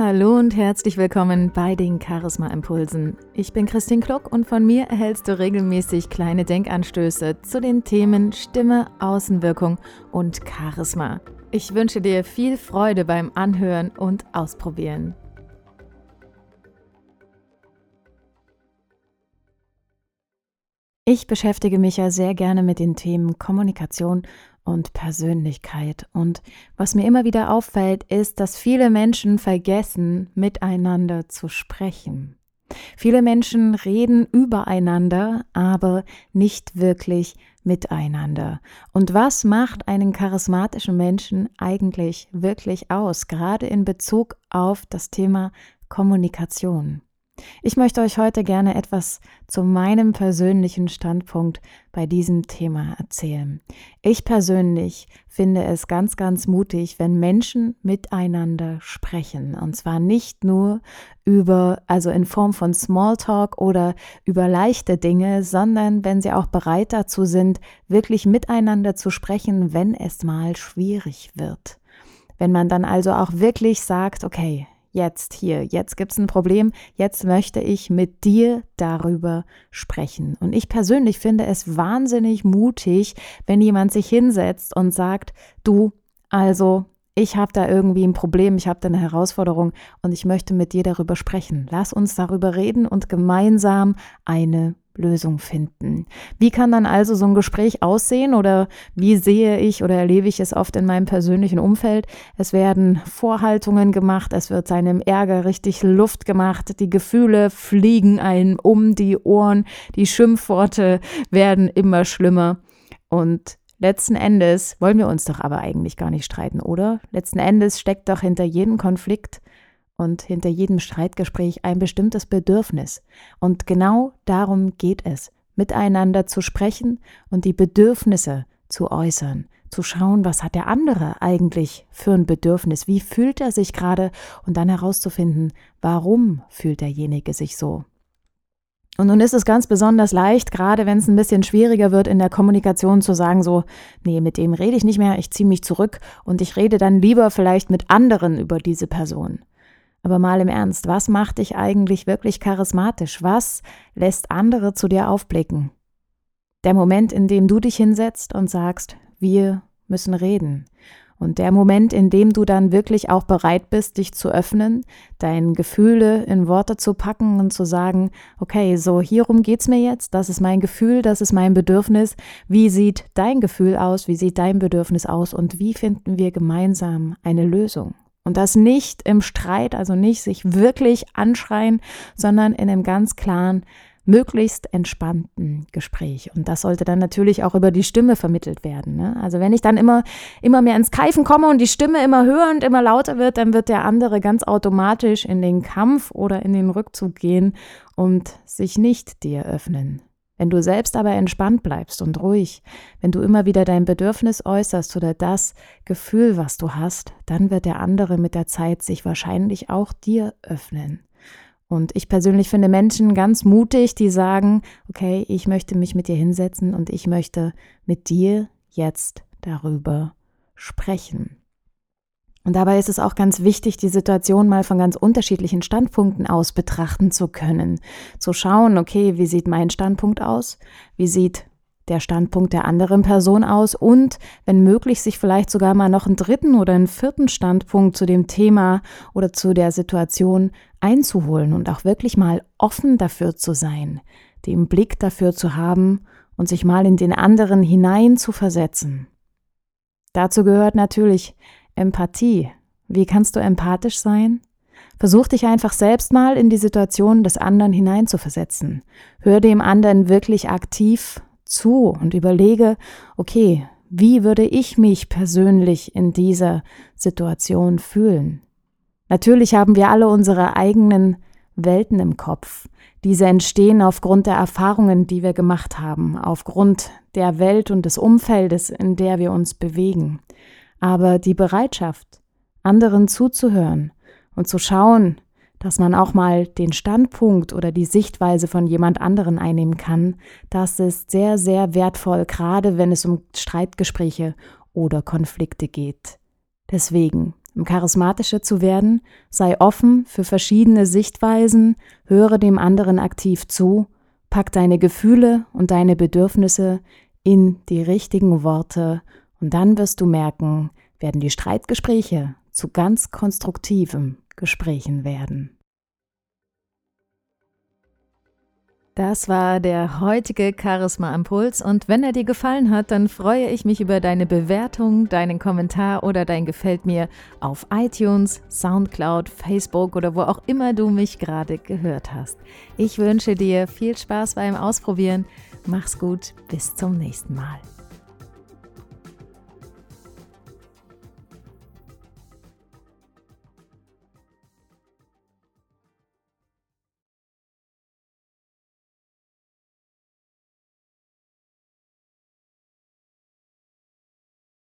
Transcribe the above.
Hallo und herzlich willkommen bei den Charisma Impulsen. Ich bin Christine Kluck und von mir erhältst du regelmäßig kleine Denkanstöße zu den Themen Stimme, Außenwirkung und Charisma. Ich wünsche dir viel Freude beim Anhören und Ausprobieren. Ich beschäftige mich ja sehr gerne mit den Themen Kommunikation und Persönlichkeit. Und was mir immer wieder auffällt, ist, dass viele Menschen vergessen, miteinander zu sprechen. Viele Menschen reden übereinander, aber nicht wirklich miteinander. Und was macht einen charismatischen Menschen eigentlich wirklich aus, gerade in Bezug auf das Thema Kommunikation? Ich möchte euch heute gerne etwas zu meinem persönlichen Standpunkt bei diesem Thema erzählen. Ich persönlich finde es ganz, ganz mutig, wenn Menschen miteinander sprechen. Und zwar nicht nur über, also in Form von Smalltalk oder über leichte Dinge, sondern wenn sie auch bereit dazu sind, wirklich miteinander zu sprechen, wenn es mal schwierig wird. Wenn man dann also auch wirklich sagt, okay, jetzt hier, jetzt gibt es ein Problem, jetzt möchte ich mit dir darüber sprechen. Und ich persönlich finde es wahnsinnig mutig, wenn jemand sich hinsetzt und sagt, du, also ich habe da irgendwie ein Problem, ich habe da eine Herausforderung und ich möchte mit dir darüber sprechen. Lass uns darüber reden und gemeinsam eine Lösung finden. Wie kann dann also so ein Gespräch aussehen oder wie sehe ich oder erlebe ich es oft in meinem persönlichen Umfeld? Es werden Vorhaltungen gemacht, es wird seinem Ärger richtig Luft gemacht, die Gefühle fliegen einem um die Ohren, die Schimpfworte werden immer schlimmer und Letzten Endes wollen wir uns doch aber eigentlich gar nicht streiten, oder? Letzten Endes steckt doch hinter jedem Konflikt und hinter jedem Streitgespräch ein bestimmtes Bedürfnis. Und genau darum geht es, miteinander zu sprechen und die Bedürfnisse zu äußern, zu schauen, was hat der andere eigentlich für ein Bedürfnis, wie fühlt er sich gerade und dann herauszufinden, warum fühlt derjenige sich so. Und nun ist es ganz besonders leicht, gerade wenn es ein bisschen schwieriger wird in der Kommunikation zu sagen, so, nee, mit dem rede ich nicht mehr, ich ziehe mich zurück und ich rede dann lieber vielleicht mit anderen über diese Person. Aber mal im Ernst, was macht dich eigentlich wirklich charismatisch? Was lässt andere zu dir aufblicken? Der Moment, in dem du dich hinsetzt und sagst, wir müssen reden. Und der Moment, in dem du dann wirklich auch bereit bist, dich zu öffnen, deine Gefühle in Worte zu packen und zu sagen, okay, so hierum geht's mir jetzt, das ist mein Gefühl, das ist mein Bedürfnis. Wie sieht dein Gefühl aus? Wie sieht dein Bedürfnis aus? Und wie finden wir gemeinsam eine Lösung? Und das nicht im Streit, also nicht sich wirklich anschreien, sondern in einem ganz klaren, möglichst entspannten Gespräch. Und das sollte dann natürlich auch über die Stimme vermittelt werden. Ne? Also wenn ich dann immer, immer mehr ins Keifen komme und die Stimme immer höher und immer lauter wird, dann wird der andere ganz automatisch in den Kampf oder in den Rückzug gehen und sich nicht dir öffnen. Wenn du selbst aber entspannt bleibst und ruhig, wenn du immer wieder dein Bedürfnis äußerst oder das Gefühl, was du hast, dann wird der andere mit der Zeit sich wahrscheinlich auch dir öffnen. Und ich persönlich finde Menschen ganz mutig, die sagen, okay, ich möchte mich mit dir hinsetzen und ich möchte mit dir jetzt darüber sprechen. Und dabei ist es auch ganz wichtig, die Situation mal von ganz unterschiedlichen Standpunkten aus betrachten zu können. Zu schauen, okay, wie sieht mein Standpunkt aus? Wie sieht der Standpunkt der anderen Person aus? Und wenn möglich, sich vielleicht sogar mal noch einen dritten oder einen vierten Standpunkt zu dem Thema oder zu der Situation einzuholen und auch wirklich mal offen dafür zu sein, den Blick dafür zu haben und sich mal in den anderen hinein zu versetzen. Dazu gehört natürlich Empathie. Wie kannst du empathisch sein? Versuch dich einfach selbst mal in die Situation des anderen hineinzuversetzen. Hör dem anderen wirklich aktiv zu und überlege, okay, wie würde ich mich persönlich in dieser Situation fühlen? Natürlich haben wir alle unsere eigenen Welten im Kopf. Diese entstehen aufgrund der Erfahrungen, die wir gemacht haben, aufgrund der Welt und des Umfeldes, in der wir uns bewegen. Aber die Bereitschaft, anderen zuzuhören und zu schauen, dass man auch mal den Standpunkt oder die Sichtweise von jemand anderen einnehmen kann, das ist sehr, sehr wertvoll, gerade wenn es um Streitgespräche oder Konflikte geht. Deswegen, Um charismatischer zu werden, sei offen für verschiedene Sichtweisen, höre dem anderen aktiv zu, pack deine Gefühle und deine Bedürfnisse in die richtigen Worte und dann wirst du merken, werden die Streitgespräche zu ganz konstruktiven Gesprächen werden. Das war der heutige Charisma Impuls und wenn er dir gefallen hat, dann freue ich mich über deine Bewertung, deinen Kommentar oder dein Gefällt mir auf iTunes, SoundCloud, Facebook oder wo auch immer du mich gerade gehört hast. Ich wünsche dir viel Spaß beim Ausprobieren. Mach's gut, bis zum nächsten Mal.